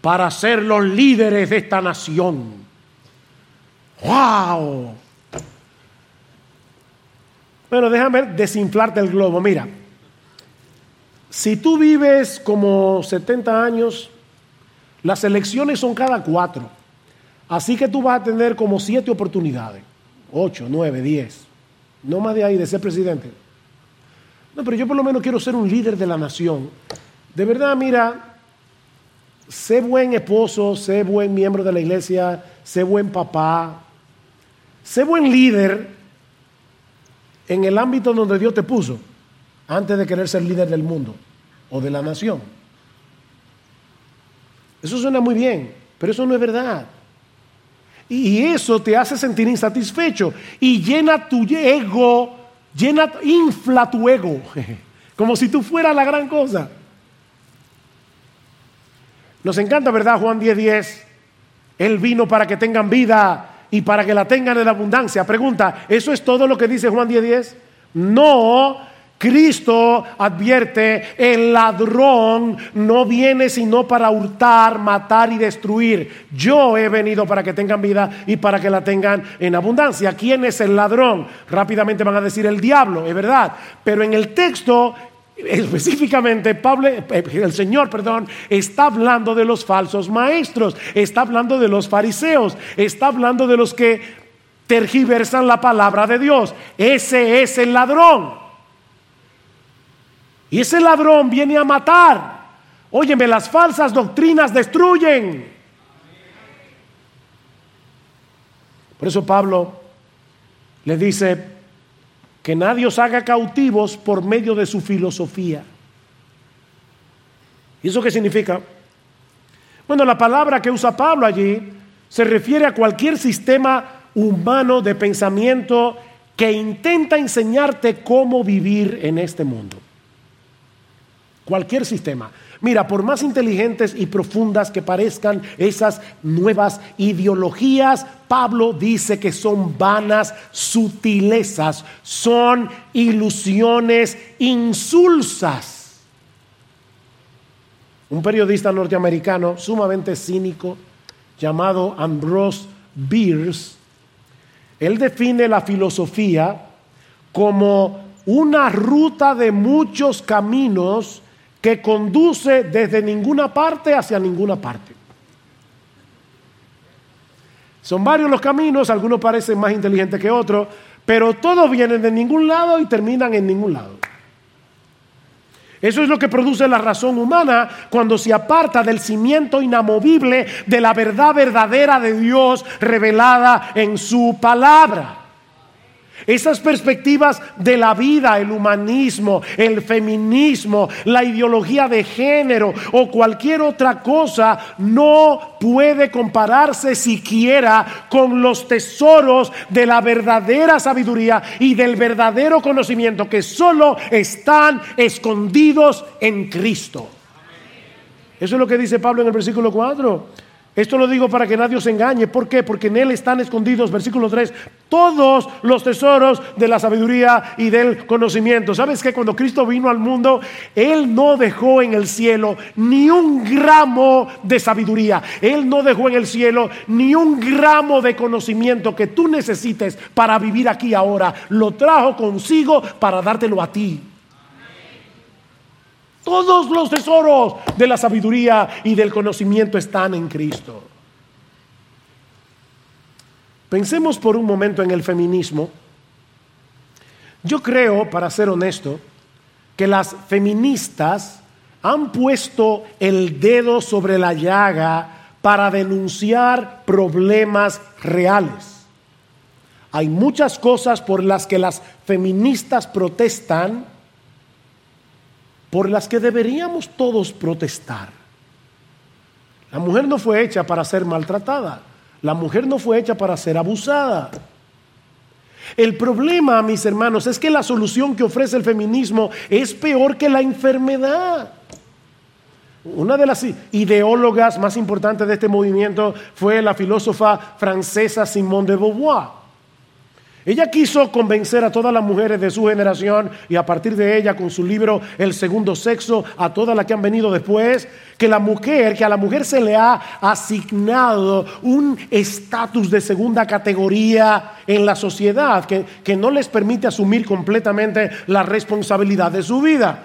para ser los líderes de esta nación. ¡Wow! Bueno, déjame desinflarte el globo. Mira, si tú vives como 70 años, las elecciones son cada cuatro. Así que tú vas a tener como siete oportunidades. Ocho, nueve, diez. No más de ahí de ser presidente. No, pero yo por lo menos quiero ser un líder de la nación. De verdad, mira, sé buen esposo, sé buen miembro de la iglesia, sé buen papá, sé buen líder en el ámbito donde Dios te puso, antes de querer ser líder del mundo o de la nación. Eso suena muy bien, pero eso no es verdad. Y eso te hace sentir insatisfecho y llena tu ego, llena, infla tu ego, [LAUGHS] como si tú fueras la gran cosa. Nos encanta, ¿verdad? Juan 10:10. 10. Él vino para que tengan vida y para que la tengan en abundancia. Pregunta, ¿eso es todo lo que dice Juan 10:10? No, Cristo advierte, el ladrón no viene sino para hurtar, matar y destruir. Yo he venido para que tengan vida y para que la tengan en abundancia. ¿Quién es el ladrón? Rápidamente van a decir el diablo, es verdad. Pero en el texto Específicamente, Pablo, eh, el Señor, perdón, está hablando de los falsos maestros, está hablando de los fariseos, está hablando de los que tergiversan la palabra de Dios. Ese es el ladrón. Y ese ladrón viene a matar. Óyeme, las falsas doctrinas destruyen. Por eso Pablo le dice, que nadie os haga cautivos por medio de su filosofía. ¿Y eso qué significa? Bueno, la palabra que usa Pablo allí se refiere a cualquier sistema humano de pensamiento que intenta enseñarte cómo vivir en este mundo. Cualquier sistema. Mira, por más inteligentes y profundas que parezcan esas nuevas ideologías, Pablo dice que son vanas sutilezas, son ilusiones insulsas. Un periodista norteamericano sumamente cínico llamado Ambrose Bierce, él define la filosofía como una ruta de muchos caminos que conduce desde ninguna parte hacia ninguna parte. Son varios los caminos, algunos parecen más inteligentes que otros, pero todos vienen de ningún lado y terminan en ningún lado. Eso es lo que produce la razón humana cuando se aparta del cimiento inamovible de la verdad verdadera de Dios revelada en su palabra. Esas perspectivas de la vida, el humanismo, el feminismo, la ideología de género o cualquier otra cosa no puede compararse siquiera con los tesoros de la verdadera sabiduría y del verdadero conocimiento que solo están escondidos en Cristo. Eso es lo que dice Pablo en el versículo 4. Esto lo digo para que nadie os engañe. ¿Por qué? Porque en Él están escondidos, versículo 3, todos los tesoros de la sabiduría y del conocimiento. ¿Sabes que cuando Cristo vino al mundo, Él no dejó en el cielo ni un gramo de sabiduría? Él no dejó en el cielo ni un gramo de conocimiento que tú necesites para vivir aquí ahora. Lo trajo consigo para dártelo a ti. Todos los tesoros de la sabiduría y del conocimiento están en Cristo. Pensemos por un momento en el feminismo. Yo creo, para ser honesto, que las feministas han puesto el dedo sobre la llaga para denunciar problemas reales. Hay muchas cosas por las que las feministas protestan por las que deberíamos todos protestar. La mujer no fue hecha para ser maltratada, la mujer no fue hecha para ser abusada. El problema, mis hermanos, es que la solución que ofrece el feminismo es peor que la enfermedad. Una de las ideólogas más importantes de este movimiento fue la filósofa francesa Simone de Beauvoir. Ella quiso convencer a todas las mujeres de su generación y a partir de ella con su libro El segundo sexo, a todas las que han venido después, que la mujer, que a la mujer se le ha asignado un estatus de segunda categoría en la sociedad que, que no les permite asumir completamente la responsabilidad de su vida.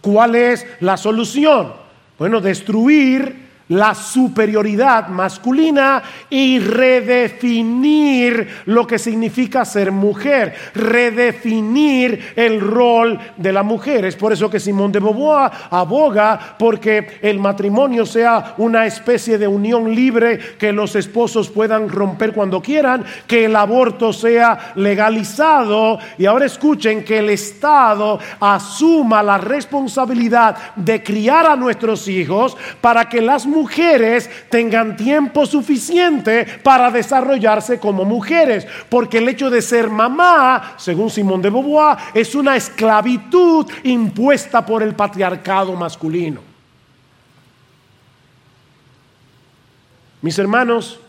¿Cuál es la solución? Bueno, destruir la superioridad masculina y redefinir lo que significa ser mujer, redefinir el rol de la mujer. Es por eso que Simón de Beauvoir aboga porque el matrimonio sea una especie de unión libre que los esposos puedan romper cuando quieran, que el aborto sea legalizado y ahora escuchen que el Estado asuma la responsabilidad de criar a nuestros hijos para que las mujeres tengan tiempo suficiente para desarrollarse como mujeres, porque el hecho de ser mamá, según Simón de Beauvoir, es una esclavitud impuesta por el patriarcado masculino. Mis hermanos,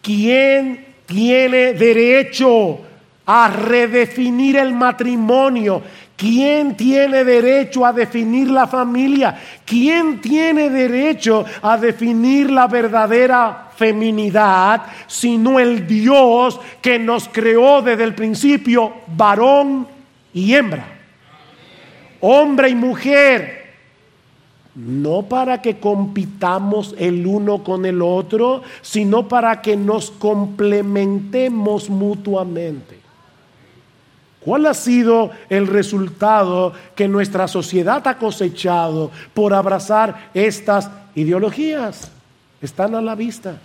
¿quién tiene derecho a redefinir el matrimonio? ¿Quién tiene derecho a definir la familia? ¿Quién tiene derecho a definir la verdadera feminidad sino el Dios que nos creó desde el principio varón y hembra? Hombre y mujer. No para que compitamos el uno con el otro, sino para que nos complementemos mutuamente. ¿Cuál ha sido el resultado que nuestra sociedad ha cosechado por abrazar estas ideologías? Están a la vista.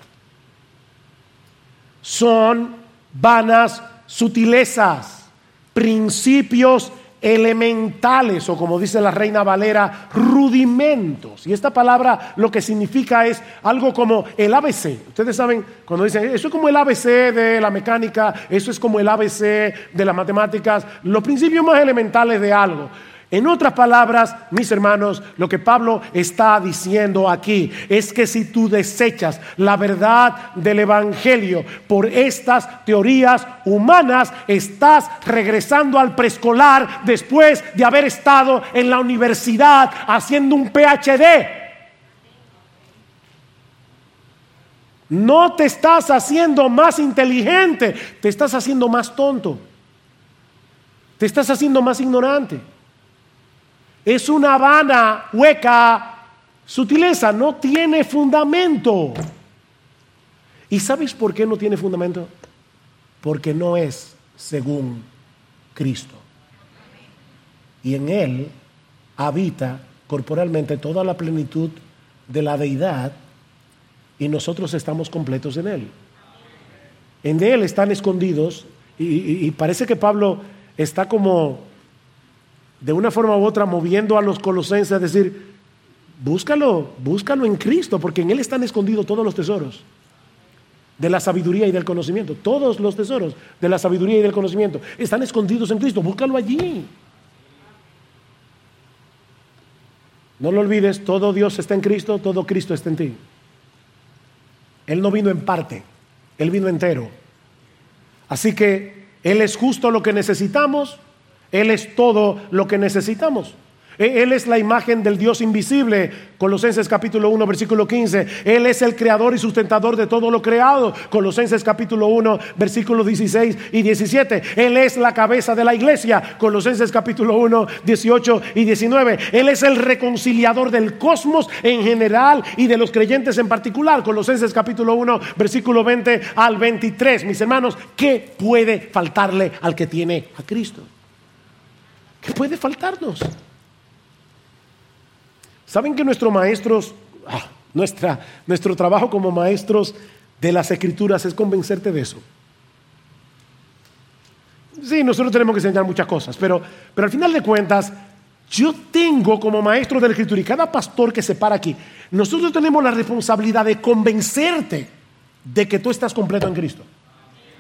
Son vanas sutilezas, principios elementales o como dice la reina Valera, rudimentos. Y esta palabra lo que significa es algo como el ABC. Ustedes saben, cuando dicen, eso es como el ABC de la mecánica, eso es como el ABC de las matemáticas, los principios más elementales de algo. En otras palabras, mis hermanos, lo que Pablo está diciendo aquí es que si tú desechas la verdad del Evangelio por estas teorías humanas, estás regresando al preescolar después de haber estado en la universidad haciendo un PhD. No te estás haciendo más inteligente, te estás haciendo más tonto. Te estás haciendo más ignorante. Es una vana, hueca sutileza, no tiene fundamento. ¿Y sabes por qué no tiene fundamento? Porque no es según Cristo. Y en Él habita corporalmente toda la plenitud de la deidad y nosotros estamos completos en Él. En Él están escondidos y, y parece que Pablo está como de una forma u otra moviendo a los colosenses a decir, búscalo, búscalo en Cristo, porque en Él están escondidos todos los tesoros de la sabiduría y del conocimiento. Todos los tesoros de la sabiduría y del conocimiento están escondidos en Cristo. Búscalo allí. No lo olvides, todo Dios está en Cristo, todo Cristo está en ti. Él no vino en parte, Él vino entero. Así que Él es justo lo que necesitamos él es todo lo que necesitamos. E, Él es la imagen del Dios invisible, Colosenses capítulo 1, versículo 15. Él es el creador y sustentador de todo lo creado, Colosenses capítulo 1, versículos 16 y 17. Él es la cabeza de la iglesia, Colosenses capítulo 1, 18 y 19. Él es el reconciliador del cosmos en general y de los creyentes en particular, Colosenses capítulo 1, versículo 20 al 23. Mis hermanos, ¿qué puede faltarle al que tiene a Cristo? ¿Qué puede faltarnos? ¿Saben que nuestros maestros, ah, nuestra, nuestro trabajo como maestros de las escrituras es convencerte de eso? Sí, nosotros tenemos que enseñar muchas cosas, pero, pero al final de cuentas, yo tengo como maestro de la escritura y cada pastor que se para aquí, nosotros tenemos la responsabilidad de convencerte de que tú estás completo en Cristo.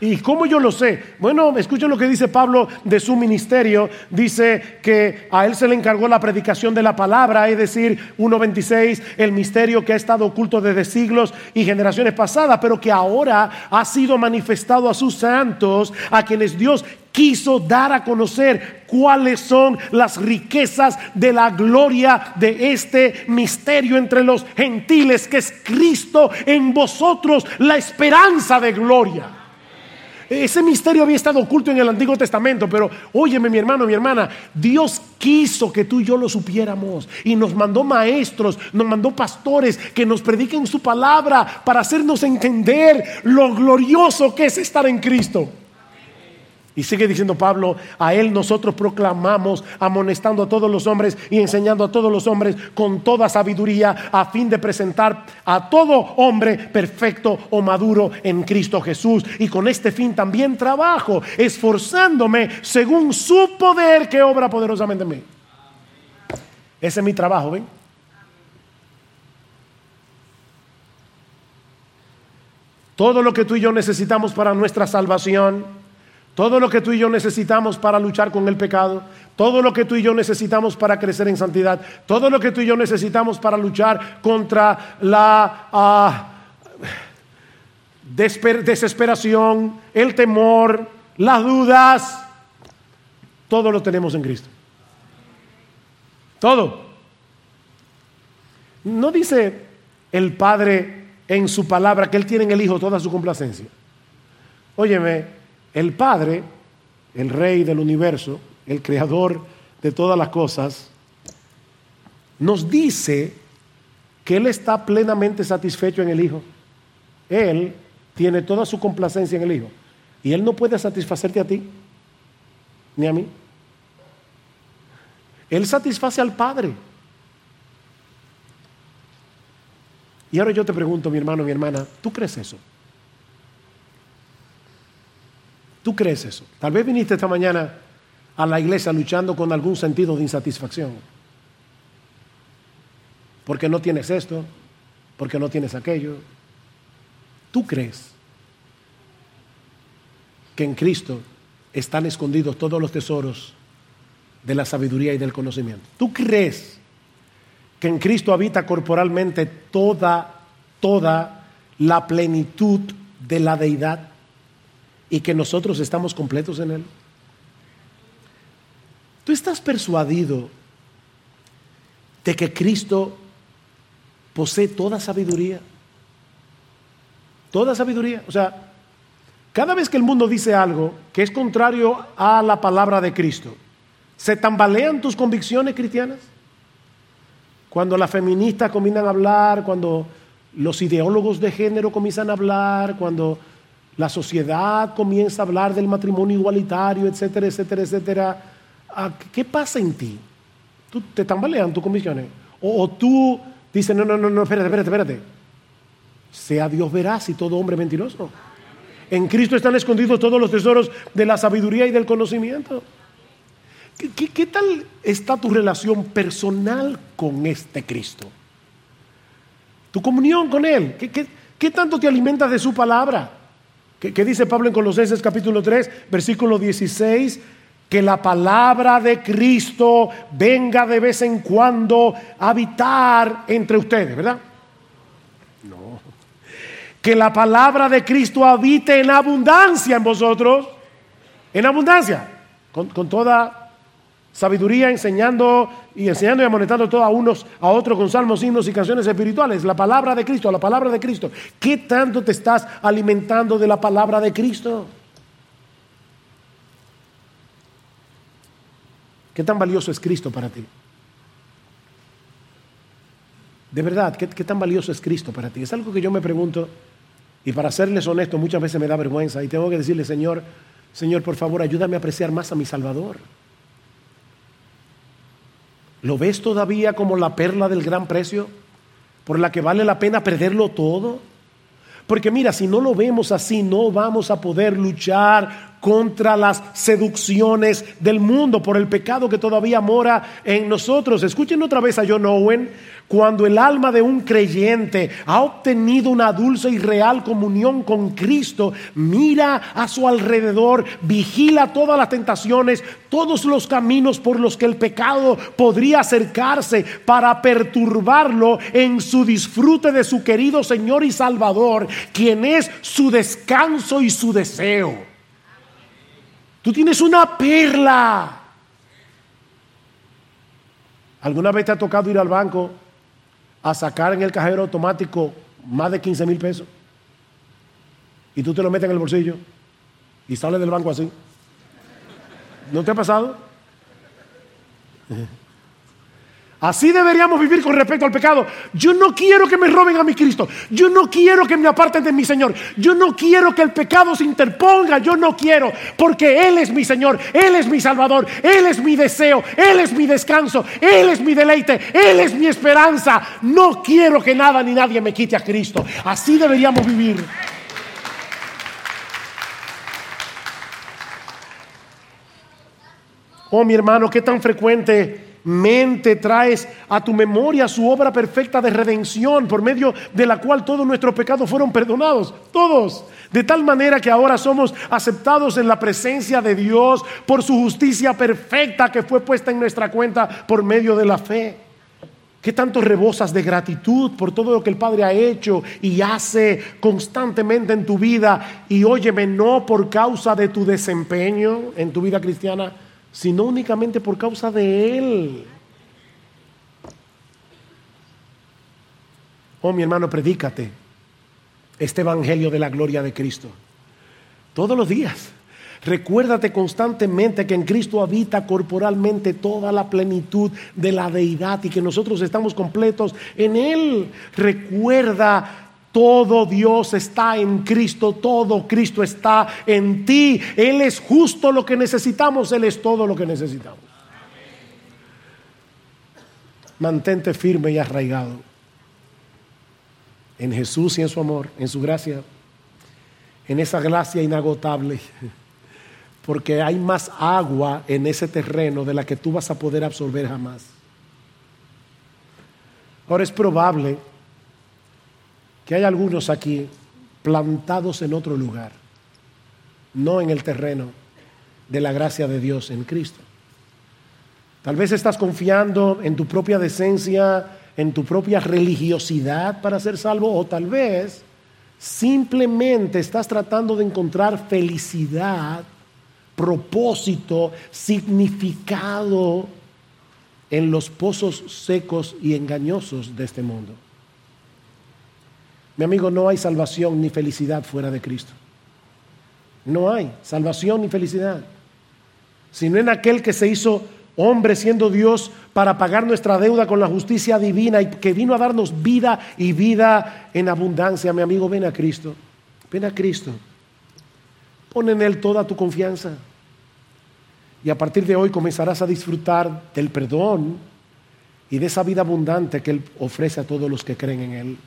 ¿Y cómo yo lo sé? Bueno, escuchen lo que dice Pablo de su ministerio. Dice que a él se le encargó la predicación de la palabra, es decir, 1.26, el misterio que ha estado oculto desde siglos y generaciones pasadas, pero que ahora ha sido manifestado a sus santos, a quienes Dios quiso dar a conocer cuáles son las riquezas de la gloria de este misterio entre los gentiles, que es Cristo en vosotros, la esperanza de gloria. Ese misterio había estado oculto en el Antiguo Testamento, pero óyeme mi hermano, mi hermana, Dios quiso que tú y yo lo supiéramos y nos mandó maestros, nos mandó pastores que nos prediquen su palabra para hacernos entender lo glorioso que es estar en Cristo. Y sigue diciendo Pablo, a él nosotros proclamamos, amonestando a todos los hombres y enseñando a todos los hombres con toda sabiduría, a fin de presentar a todo hombre perfecto o maduro en Cristo Jesús. Y con este fin también trabajo, esforzándome según su poder que obra poderosamente en mí. Ese es mi trabajo, ¿ven? Todo lo que tú y yo necesitamos para nuestra salvación todo lo que tú y yo necesitamos para luchar con el pecado, todo lo que tú y yo necesitamos para crecer en santidad, todo lo que tú y yo necesitamos para luchar contra la ah, desesperación, el temor, las dudas, todo lo tenemos en Cristo. Todo. No dice el Padre en su palabra que Él tiene en el Hijo toda su complacencia. Óyeme, el Padre, el Rey del universo, el Creador de todas las cosas, nos dice que Él está plenamente satisfecho en el Hijo. Él tiene toda su complacencia en el Hijo. Y Él no puede satisfacerte a ti, ni a mí. Él satisface al Padre. Y ahora yo te pregunto, mi hermano, mi hermana, ¿tú crees eso? ¿Tú crees eso? Tal vez viniste esta mañana a la iglesia luchando con algún sentido de insatisfacción. Porque no tienes esto, porque no tienes aquello. ¿Tú crees que en Cristo están escondidos todos los tesoros de la sabiduría y del conocimiento? ¿Tú crees que en Cristo habita corporalmente toda, toda la plenitud de la deidad y que nosotros estamos completos en Él? ¿Tú estás persuadido de que Cristo posee toda sabiduría? Toda sabiduría. O sea, cada vez que el mundo dice algo que es contrario a la palabra de Cristo, ¿se tambalean tus convicciones cristianas? Cuando las feministas comienzan a hablar, cuando los ideólogos de género comienzan a hablar, cuando la sociedad comienza a hablar del matrimonio igualitario, etcétera, etcétera, etcétera, ah, ¿qué pasa en ti? ¿Tú te tambalean tus convicciones? O, o tú dices, no, no, no, no, espérate, espérate, espérate. Sea Dios veraz y todo hombre mentiroso. En Cristo están escondidos todos los tesoros de la sabiduría y del conocimiento. ¿Qué, tal está tu relación personal con este Cristo? Tu comunión con Él. ¿Qué, tanto te alimentas de su palabra? ¿Qué, dice Pablo en Colosenses capítulo 3, versículo 16? Que la palabra de Cristo venga de vez en cuando a habitar entre ustedes, ¿verdad? que la palabra de Cristo habite en abundancia en vosotros, en abundancia, con, toda sabiduría, enseñando y enseñando y amonestando todos a unos a otros con salmos, himnos y canciones espirituales. La palabra de Cristo, la palabra de Cristo. ¿Qué tanto te estás alimentando de la palabra de Cristo? ¿Qué tan valioso es Cristo para ti? De verdad, ¿qué, ¿qué, tan valioso es Cristo para ti? Es algo que yo me pregunto y para serles honesto, muchas veces me da vergüenza y tengo que decirle, Señor, Señor, por favor, ayúdame a apreciar más a mi Salvador. ¿Lo ves todavía como la perla del gran precio? ¿Por la que vale la pena perderlo todo? Porque mira, si no lo vemos así, no vamos a poder luchar contra las seducciones del mundo, por el pecado que todavía mora en nosotros. Escuchen otra vez a John Owen, cuando el alma de un creyente ha obtenido una dulce y real comunión con Cristo, mira a su alrededor, vigila todas las tentaciones, todos los caminos por los que el pecado podría acercarse para perturbarlo en su disfrute de su querido Señor y Salvador, quien es su descanso y su deseo. Tú tienes una perla. ¿Alguna vez te ha tocado ir al banco a sacar en el cajero automático más de 15 mil pesos? Y tú te lo metes en el bolsillo y sales del banco así. ¿No te ha pasado? Así deberíamos vivir con respecto al pecado. Yo no quiero que me roben a mi Cristo. Yo no quiero que me aparten de mi Señor. Yo no quiero que el pecado se interponga. Yo no quiero. Porque Él es mi Señor. Él es mi Salvador. Él es mi deseo. Él es mi descanso. Él es mi deleite. Él es mi esperanza. No quiero que nada ni nadie me quite a Cristo. Así deberíamos vivir. Oh, mi hermano, qué tan frecuente mente traes a tu memoria su obra perfecta de redención por medio de la cual todos nuestros pecados fueron perdonados, todos, de tal manera que ahora somos aceptados en la presencia de Dios por su justicia perfecta que fue puesta en nuestra cuenta por medio de la fe. ¿Qué tanto rebosas de gratitud por todo lo que el Padre ha hecho y hace constantemente en tu vida? Y óyeme, no por causa de tu desempeño en tu vida cristiana, sino únicamente por causa de Él. Oh, mi hermano, predícate este Evangelio de la gloria de Cristo. Todos los días. Recuérdate constantemente que en Cristo habita corporalmente toda la plenitud de la deidad y que nosotros estamos completos en Él. Recuerda todo Dios está en Cristo, todo Cristo está en ti. Él es justo lo que necesitamos, Él es todo lo que necesitamos. Mantente firme y arraigado en Jesús y en su amor, en su gracia, en esa gracia inagotable. [LAUGHS] porque hay más agua en ese terreno de la que tú vas a poder absorber jamás. Ahora es probable que hay algunos aquí plantados en otro lugar, no en el terreno de la gracia de Dios en Cristo. Tal vez estás confiando en tu propia decencia, en tu propia religiosidad para ser salvo, o tal vez simplemente estás tratando de encontrar felicidad, propósito, significado en los pozos secos y engañosos de este mundo. Mi amigo, no hay salvación ni felicidad fuera de Cristo. No hay salvación ni felicidad, sino en aquel que se hizo hombre siendo Dios para pagar nuestra deuda con la justicia divina y que vino a darnos vida y vida en abundancia. Mi amigo, ven a Cristo. Ven a Cristo. Pon en Él toda tu confianza. Y a partir de hoy comenzarás a disfrutar del perdón y de esa vida abundante que Él ofrece a todos los que creen en Él.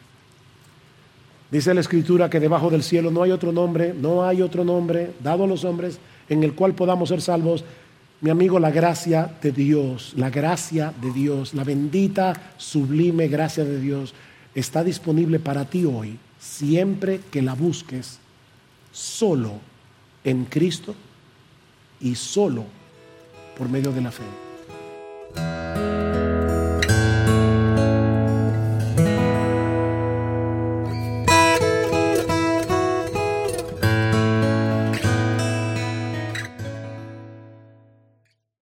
Dice la Escritura que debajo del cielo no hay otro nombre, no hay otro nombre dado a los hombres en el cual podamos ser salvos mi amigo, la gracia de Dios, la gracia de Dios, la bendita, sublime gracia de Dios está disponible para ti hoy, siempre que la busques solo en Cristo y solo por medio de la fe.